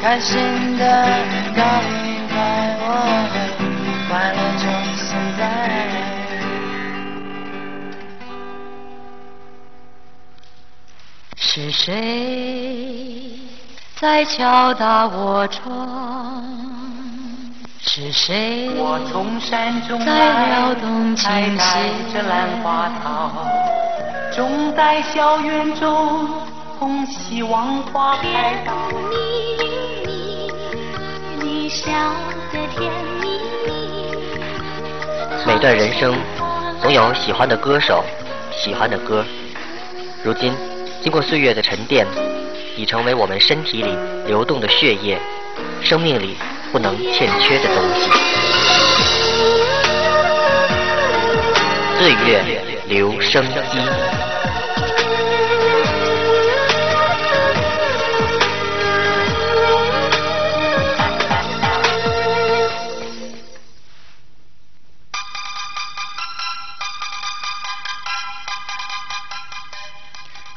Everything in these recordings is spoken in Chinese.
开心的告明白，我很快乐，就现在。是谁在敲打我窗？是谁我从山中在来撩动，还琴带着兰花弦？草，种在校园中，供希望花开到。笑得甜蜜蜜。每段人生总有喜欢的歌手，喜欢的歌。如今，经过岁月的沉淀，已成为我们身体里流动的血液，生命里不能欠缺的东西。岁月留声机。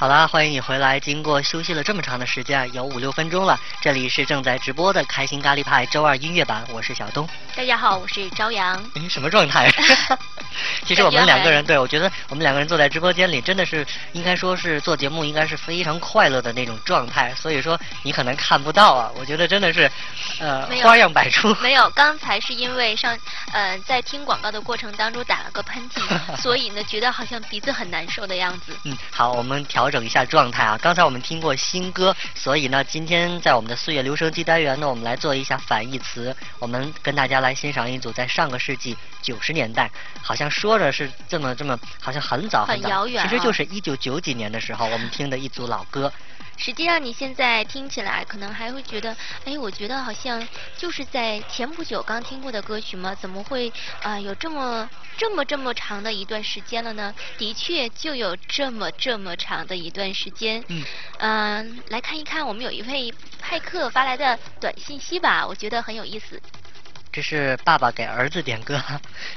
好啦，欢迎你回来。经过休息了这么长的时间，有五六分钟了。这里是正在直播的开心咖喱派周二音乐版，我是小东。大家好，我是朝阳。你什么状态？其实我们两个人，对我觉得我们两个人坐在直播间里，真的是应该说是做节目，应该是非常快乐的那种状态。所以说你可能看不到啊，我觉得真的是，呃，花样百出。没有，刚才是因为上呃在听广告的过程当中打了个喷嚏，所以呢觉得好像鼻子很难受的样子。嗯，好，我们调整一下状态啊。刚才我们听过新歌，所以呢，今天在我们的岁月留声机单元呢，我们来做一下反义词。我们跟大家来欣赏一组在上个世纪九十年代，好像说着是这么这么，好像很早很早，遥远啊其实就是一九九几年的时候，我们听的一组老歌。实际上，你现在听起来可能还会觉得，哎，我觉得好像就是在前不久刚听过的歌曲吗？怎么会啊、呃有这么这么这么长的一段时间了呢？的确，就有这么这么长的一段时间。嗯嗯、来看一看我们有一位派克发来的短信息吧，我觉得很有意思。这是爸爸给儿子点歌，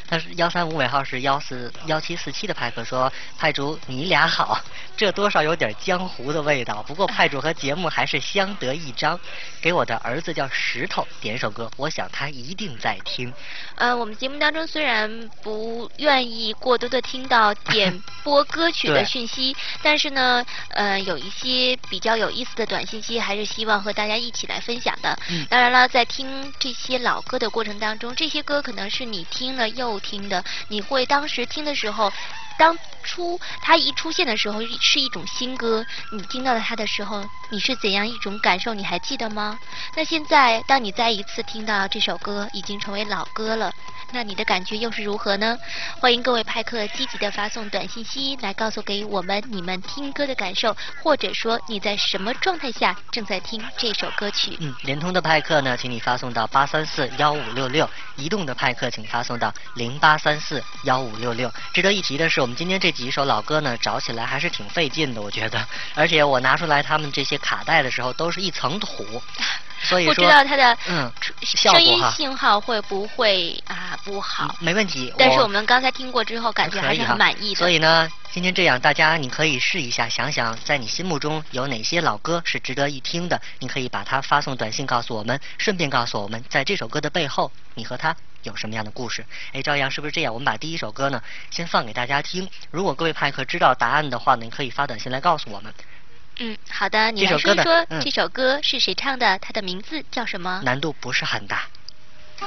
他是幺三五尾号是幺四幺七四七的派克说，派主你俩好，这多少有点江湖的味道，不过派主和节目还是相得益彰。给我的儿子叫石头点首歌，我想他一定在听。呃，我们节目当中虽然不愿意过多的听到点 播歌曲的讯息，但是呢，呃，有一些比较有意思的短信息，还是希望和大家一起来分享的。嗯当然了，在听这些老歌的过程当中，这些歌可能是你听了又听的，你会当时听的时候。当初它一出现的时候是一种新歌，你听到了它的时候，你是怎样一种感受？你还记得吗？那现在，当你再一次听到这首歌已经成为老歌了，那你的感觉又是如何呢？欢迎各位派克积极的发送短信息来告诉给我们你们听歌的感受，或者说你在什么状态下正在听这首歌曲。嗯，联通的派克呢，请你发送到八三四幺五六六；移动的派克请发送到零八三四幺五六六。值得一提的是，我们今天这几首老歌呢，找起来还是挺费劲的，我觉得。而且我拿出来他们这些卡带的时候，都是一层土，所以不，知道它的嗯声音信号会不会啊不好？没问题。但是我们刚才听过之后，感觉还是很满意的。所以呢，今天这样，大家你可以试一下，想想在你心目中有哪些老歌是值得一听的，你可以把它发送短信告诉我们，顺便告诉我们，在这首歌的背后，你和他有什么样的故事？哎，朝阳是不是这样？我们把第一首歌呢，先放给大家听。如果各位派克知道答案的话呢，你可以发短信来告诉我们。嗯，好的，你这首歌呢来说说嗯这首歌是谁唱的？它的名字叫什么？难度不是很大。花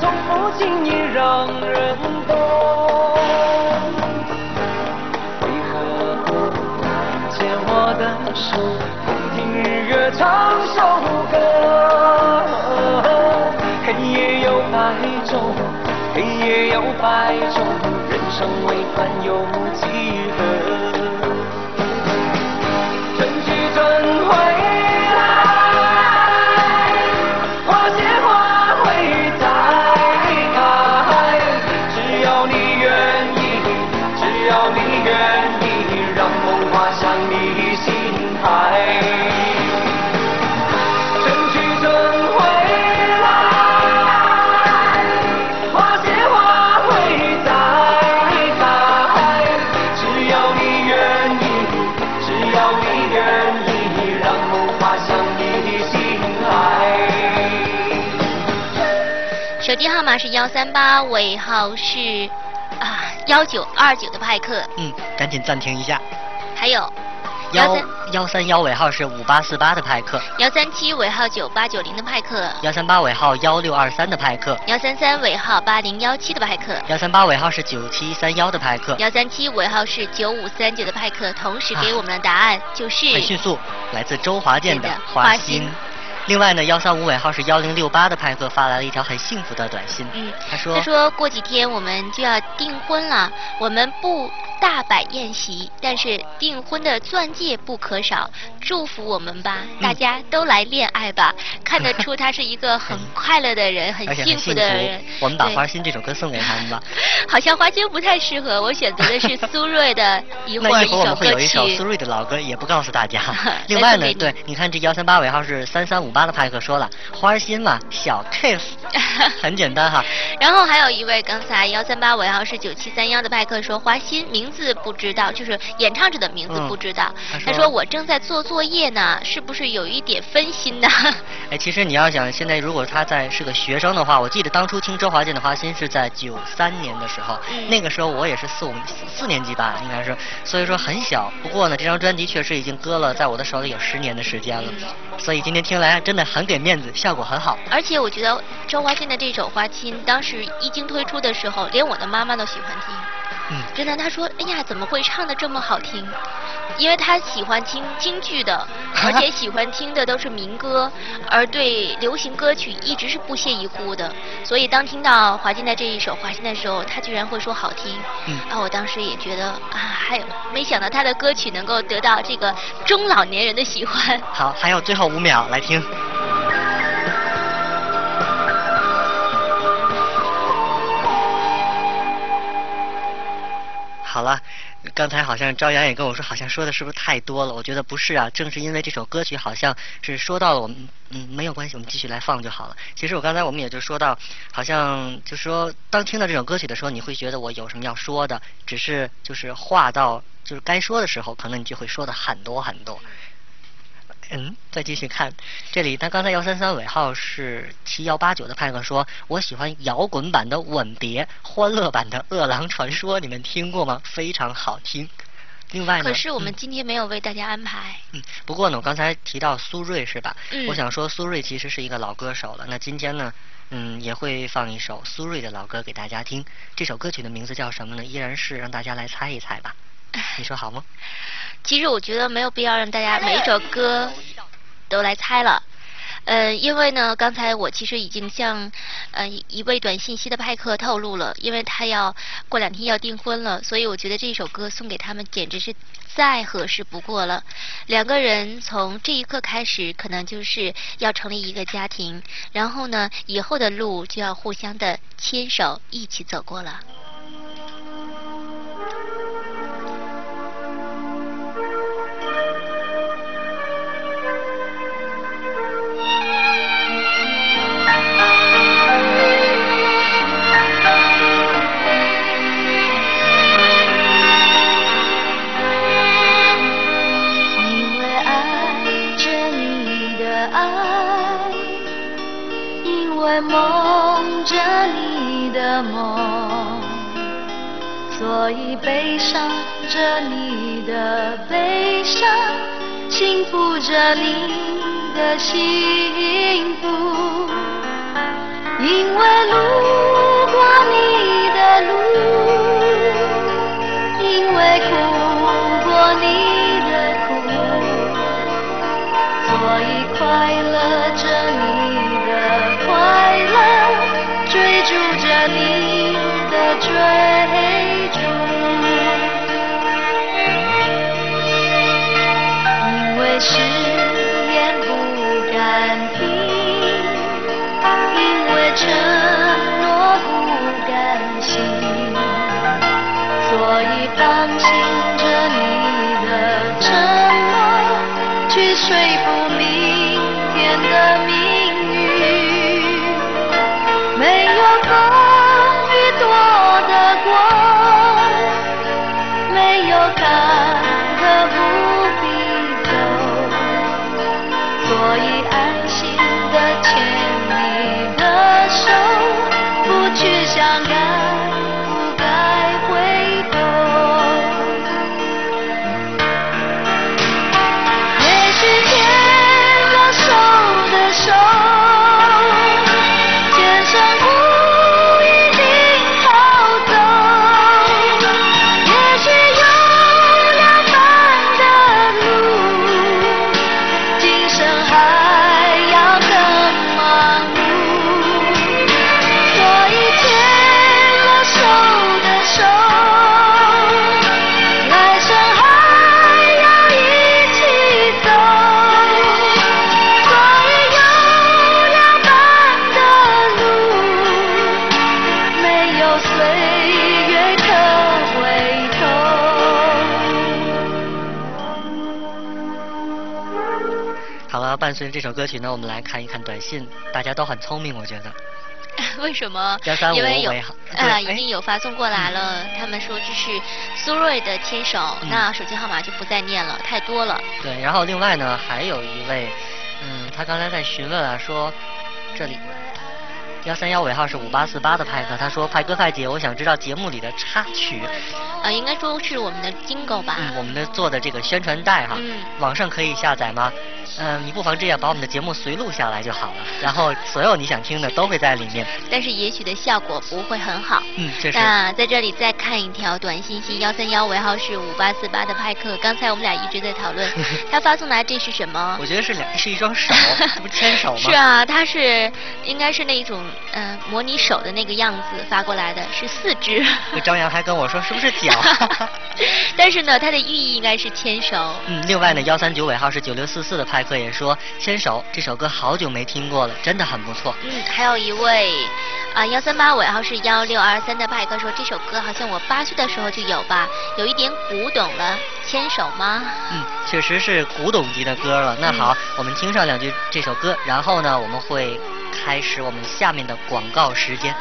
从不轻易让人懂。为何不牵我的手，共听日月唱首歌？黑夜有白昼，黑夜有白昼，人生为欢有机号码是幺三八，尾号是啊幺九二九的派克。嗯，赶紧暂停一下。还有幺幺三幺尾号是五八四八的派克。幺三七尾号九八九零的派克。幺三八尾号幺六二三的派克。幺三三尾号八零幺七的派克。幺三八尾号是九七三幺的派克。幺三七尾号是九五三九的派克，同时给我们的答案就是很迅速，来自周华健的花心。另外呢，幺三五尾号是幺零六八的派克发来了一条很幸福的短信。嗯，他说他说过几天我们就要订婚了，我们不大摆宴席，但是订婚的钻戒不可少，祝福我们吧，大家都来恋爱吧。看得出他是一个很快乐的人，很幸福的人。我们把花心这首歌送给他们吧。好像花心不太适合，我选择的是苏芮的一会儿一首歌曲。那一会儿我们会有一首苏芮的老歌，也不告诉大家。另外呢，对，你看这幺三八尾号是三三五。八的派克说了，花心嘛，小 case，很简单哈。然后还有一位刚才幺三八尾号是九七三幺的派克说花心名字不知道，就是演唱者的名字不知道。他说我正在做作业呢，是不是有一点分心呢？哎，其实你要想现在如果他在是个学生的话，我记得当初听周华健的花心是在九三年的时候，那个时候我也是四五四年级吧，应该是，所以说很小。不过呢，这张专辑确实已经搁了在我的手里有十年的时间了，所以今天听来。真的很给面子，效果很好。而且我觉得周华健的这首《花心》，当时一经推出的时候，连我的妈妈都喜欢听。嗯，真的，她说：“哎呀，怎么会唱的这么好听？”因为他喜欢听京剧的，而且喜欢听的都是民歌，而对流行歌曲一直是不屑一顾的。所以当听到华健的这一首《华心》的时候，他居然会说好听。嗯。啊，我当时也觉得啊，还有没想到他的歌曲能够得到这个中老年人的喜欢。好，还有最后五秒来听。好了。刚才好像朝阳也跟我说，好像说的是不是太多了？我觉得不是啊，正是因为这首歌曲好像是说到了我们，嗯，没有关系，我们继续来放就好了。其实我刚才我们也就说到，好像就说当听到这首歌曲的时候，你会觉得我有什么要说的，只是就是话到就是该说的时候，可能你就会说的很多很多。嗯，再继续看，这里他刚才幺三三尾号是七幺八九的派克说，我喜欢摇滚版的《吻别》，欢乐版的《饿狼传说》，你们听过吗？非常好听。另外呢，可是我们今天没有为大家安排。嗯，不过呢，我刚才提到苏芮是吧？嗯。我想说苏芮其实是一个老歌手了。那今天呢，嗯，也会放一首苏芮的老歌给大家听。这首歌曲的名字叫什么呢？依然是让大家来猜一猜吧。你说好吗？其实我觉得没有必要让大家每一首歌 都来猜了，呃，因为呢，刚才我其实已经向呃一位短信息的派克透露了，因为他要过两天要订婚了，所以我觉得这首歌送给他们简直是再合适不过了。两个人从这一刻开始，可能就是要成立一个家庭，然后呢，以后的路就要互相的牵手一起走过了。梦着你的梦，所以悲伤着你的悲伤，幸福着你的幸福。因为路过你的路，因为哭过你的苦，所以快乐着你的追逐，好了，伴随着这首歌曲呢，我们来看一看短信，大家都很聪明，我觉得。为什么135？因为有啊，已经有发送过来了。他们说这是苏芮的牵手，嗯那手机号码就不再念了，太多了。对，然后另外呢，还有一位，嗯，他刚才在询问啊，说这里幺三幺尾号是五八四八的派克，他说派哥派姐，我想知道节目里的插曲，呃，应该说是我们的金狗吧。嗯，我们的做的这个宣传带哈，嗯网上可以下载吗？嗯，你不妨这样把我们的节目随录下来就好了，然后所有你想听的都会在里面。但是也许的效果不会很好。嗯，这是。那在这里再看一条短信息，幺三幺尾号是五八四八的派克。刚才我们俩一直在讨论，他发送来这是什么我？觉得是两是一双手，这不牵手吗？是啊，他是应该是那种嗯、呃模拟手的那个样子发过来的，是四只。那张扬还跟我说是不是脚？但是呢，它的寓意应该是牵手。嗯，另外呢，幺三九尾号是九六四四的派克也说，《牵手》这首歌好久没听过了，真的很不错。嗯，还有一位啊幺三八尾号是幺六二三的派克说这首歌好像我八岁的时候就有吧，有一点古董了，牵手吗？嗯，确实是古董级的歌了。那好，我们听上两句这首歌，然后呢，我们会开始我们下面的广告时间。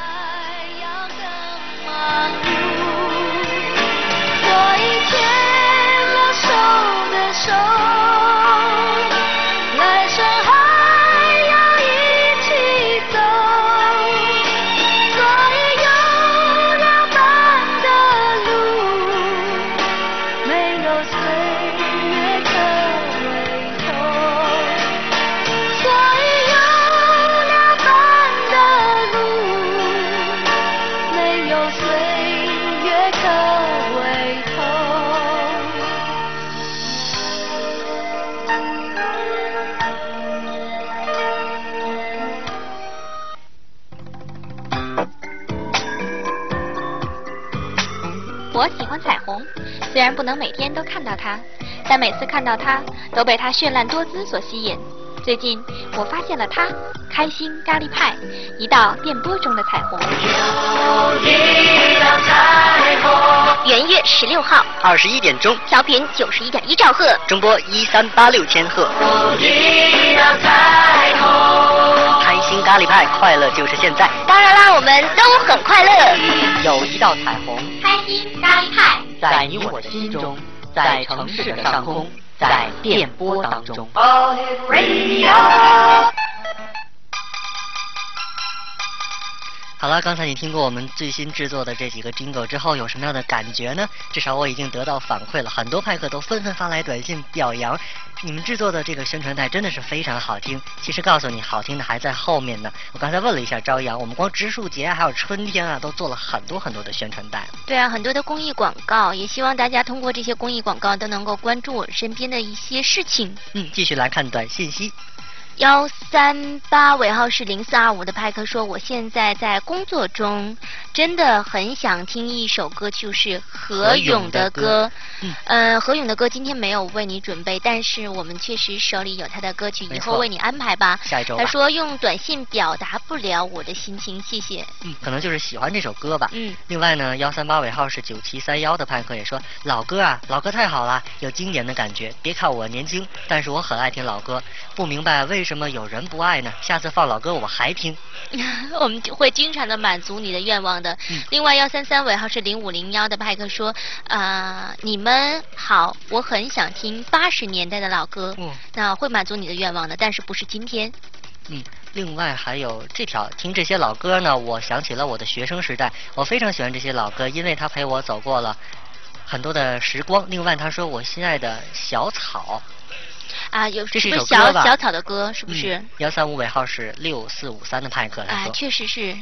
牵了手的手，我喜欢彩虹，虽然不能每天都看到它，但每次看到它，都被它绚烂多姿所吸引。最近我发现了它——开心咖喱派，一道电波中的彩虹。元月十六号，二十一点钟，调频九十一点一兆赫。中波一三八六千赫。开心咖喱派，快乐就是现在。当然啦，我们都很快乐。有一道彩虹，开心咖喱派。在你我的心中，在城市的上空，在电波当中。好了，刚才你听过我们最新制作的这几个 jingle 之后，有什么样的感觉呢？至少我已经得到反馈了，很多派克都纷纷发来短信表扬你们制作的这个宣传带真的是非常好听。其实告诉你，好听的还在后面呢。我刚才问了一下朝阳，我们光植树节还有春天啊，都做了很多很多的宣传带。对啊，很多的公益广告，也希望大家通过这些公益广告都能够关注我身边的一些事情。嗯，继续来看短信息。幺三八尾号是零四二五的派克说，我现在在工作中，真的很想听一首歌，就是何勇的歌。嗯呃，何勇的歌今天没有为你准备，但是我们确实手里有他的歌曲，以后为你安排吧。下一周他说用短信表达不了我的心情，谢谢。嗯，可能就是喜欢这首歌吧。嗯另外呢，幺三八尾号是九七三幺的派克也说，老歌啊，老歌太好了，有经典的感觉。别看我年轻，但是我很爱听老歌，不明白为什么有人不爱呢？下次放老歌我还听。我们会经常的满足你的愿望的。嗯另外幺三三尾号是零五零幺的派克说，啊、你们好，我很想听八十年代的老歌，嗯那会满足你的愿望的，但是不是今天。嗯，另外还有这条，听这些老歌呢，我想起了我的学生时代，我非常喜欢这些老歌，因为它陪我走过了很多的时光。另外他说我心爱的小草，啊，有这是一不是首小小草的歌？是不是？幺三五尾号是六四五三的派克，他啊，确实是。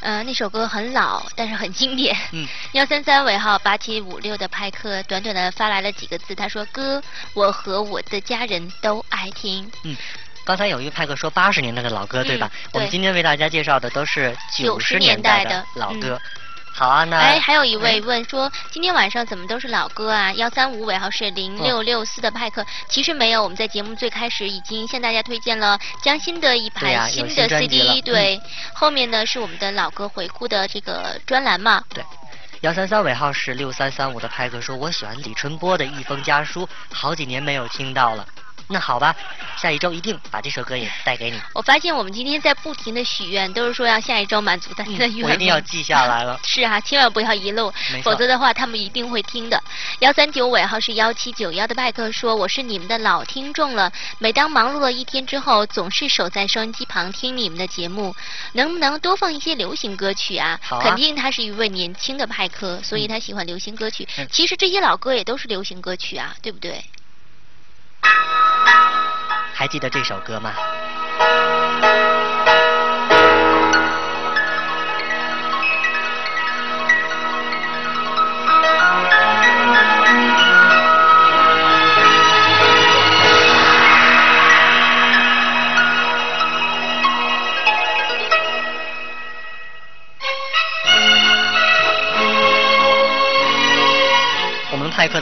呃，那首歌很老，但是很经典。嗯，幺三三尾号八七五六的派克，短短的发来了几个字，他说：“歌，我和我的家人都爱听。嗯，刚才有一位派克说八十年代的老歌，对吧？嗯我们今天为大家介绍的都是九十年代代的老歌。嗯好啊，那哎，还有一位问说，今天晚上怎么都是老歌啊？幺三五尾号是零六六四的派克，其实没有，我们在节目最开始已经向大家推荐了江心的一盘新的 CD，对，后面呢是我们的老歌回顾的这个专栏嘛。对。幺三三尾号是六三三五的派克说，我喜欢李春波的《一封家书》，好几年没有听到了。那好吧，下一周一定把这首歌也带给你。我发现我们今天在不停的许愿，都是说要下一周满足大家的愿望。我一定要记下来了。是啊，千万不要遗漏否则的话他们一定会听的。幺三九尾号是幺七九幺的拜克说，我是你们的老听众了，每当忙碌了一天之后，总是守在收音机旁听你们的节目，能不能多放一些流行歌曲啊？啊肯定他是一位年轻的派克，所以他喜欢流行歌曲。嗯其实这些老歌也都是流行歌曲啊，对不对？还记得这首歌吗？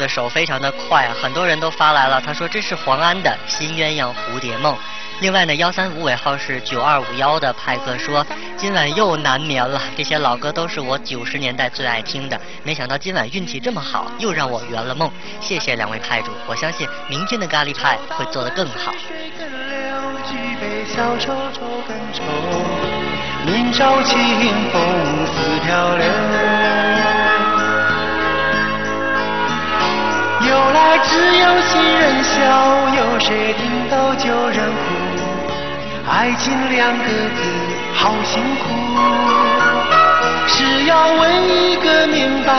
的手非常的快啊，很多人都发来了，他说这是黄安的《新鸳鸯蝴蝶梦》。另外呢，幺三五尾号是九二五幺的派克说，今晚又难眠了，这些老歌都是我九十年代最爱听的，没想到今晚运气这么好，又让我圆了梦。谢谢两位派主，我相信明天的咖喱派会做得更好。明朝清风似飘流。由来只有新人笑，有谁听到旧人哭？爱情两个字好辛苦，是要问一个明白，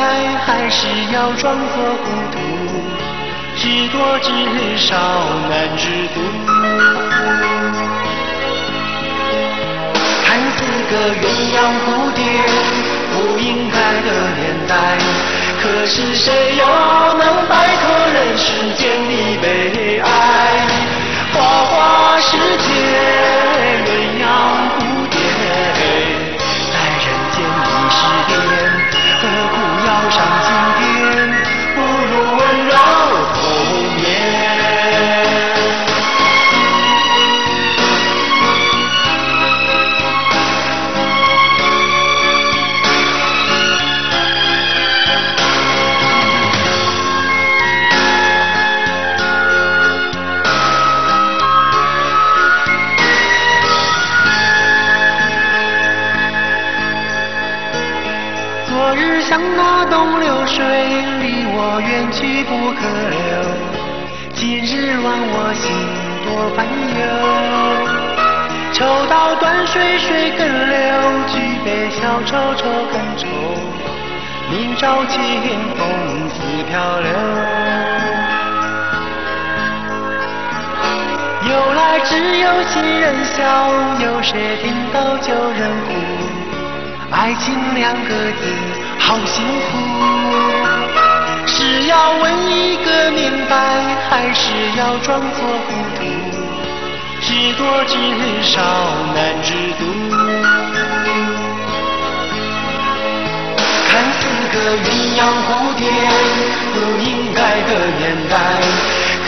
还是要装作糊涂？知多知少难知足。看似个鸳鸯蝴蝶，不应该的年代，可是谁又能摆脱人世间的悲哀？去不可留。今日忘我心多烦忧。抽刀断水水更流，举杯消愁愁更愁。明朝清风似飘流。由来只有新人笑，有谁听到旧人哭？爱情两个字好辛苦，是要问一个明白，还是要装作糊涂？知多知少难知足。看似个鸳鸯蝴蝶，不应该的年代，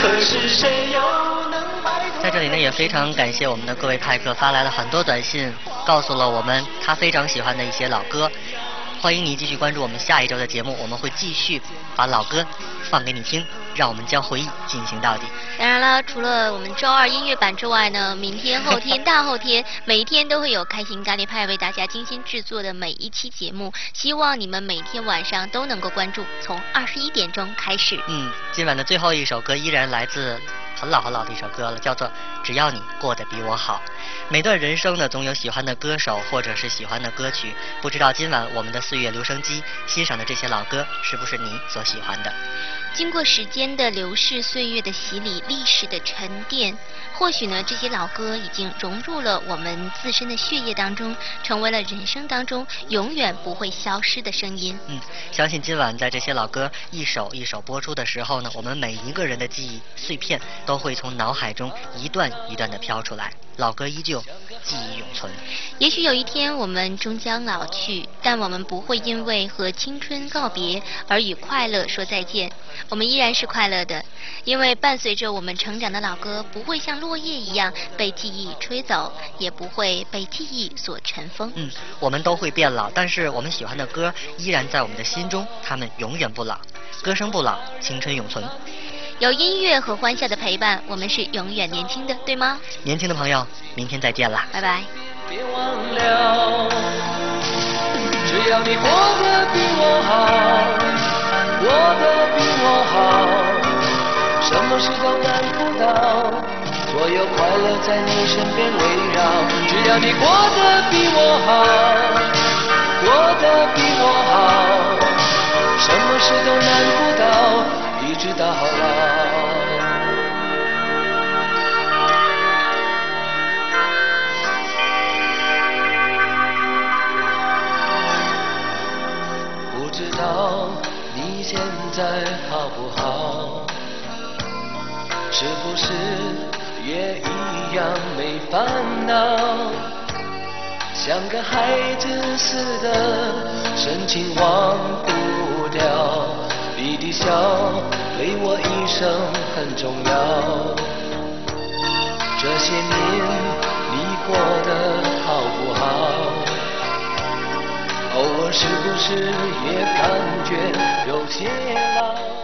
可是谁又能摆脱？在这里呢，也非常感谢我们的各位派客发来了很多短信，告诉了我们他非常喜欢的一些老歌。欢迎你继续关注我们下一周的节目，我们会继续把老歌放给你听，让我们将回忆进行到底。当然了，除了我们周二音乐版之外呢，明天、后天、大后天，每一天都会有开心咖喱派为大家精心制作的每一期节目。希望你们每天晚上都能够关注，从二十一点钟开始。嗯，今晚的最后一首歌依然来自很老很老的一首歌了，叫做《只要你过得比我好》。每段人生呢，总有喜欢的歌手或者是喜欢的歌曲。不知道今晚我们的岁月留声机欣赏的这些老歌，是不是你所喜欢的？经过时间的流逝、岁月的洗礼、历史的沉淀，或许呢，这些老歌已经融入了我们自身的血液当中，成为了人生当中永远不会消失的声音。嗯，相信今晚在这些老歌一首一首播出的时候呢，我们每一个人的记忆碎片都会从脑海中一段一段的飘出来。老歌依旧，记忆永存。也许有一天我们终将老去，但我们不会因为和青春告别而与快乐说再见。我们依然是快乐的，因为伴随着我们成长的老歌不会像落叶一样被记忆吹走，也不会被记忆所尘封。嗯，我们都会变老，但是我们喜欢的歌依然在我们的心中，他们永远不老。歌声不老，青春永存。有音乐和欢笑的陪伴，我们是永远年轻的，对吗？年轻的朋友，明天再见啦！拜拜。别忘了，只要你过得比我好，过得比我好，什么事都难不倒，所有快乐在你身边围绕。只要你过得比我好，过得比我好，什么事都难不倒。一直到老，不知道你现在好不好？是不是也一样没烦恼？像个孩子似的，深情忘不掉。你笑对我一生很重要。这些年你过得好不好？偶尔是不是也感觉有些老？